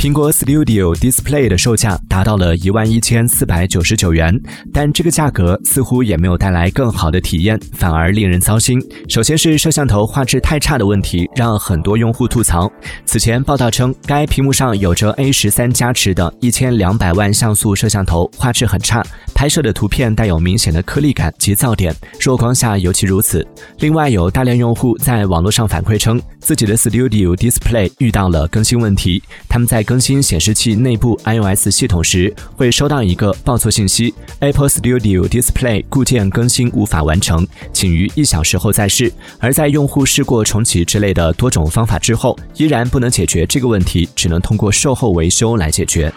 苹果 Studio Display 的售价达到了一万一千四百九十九元，但这个价格似乎也没有带来更好的体验，反而令人糟心。首先是摄像头画质太差的问题，让很多用户吐槽。此前报道称，该屏幕上有着 A 十三加持的一千两百万像素摄像头，画质很差，拍摄的图片带有明显的颗粒感及噪点，弱光下尤其如此。另外，有大量用户在网络上反馈称，自己的 Studio Display 遇到了更新问题，他们在更新显示器内部 iOS 系统时，会收到一个报错信息：Apple Studio Display 固件更新无法完成，请于一小时后再试。而在用户试过重启之类的多种方法之后，依然不能解决这个问题，只能通过售后维修来解决。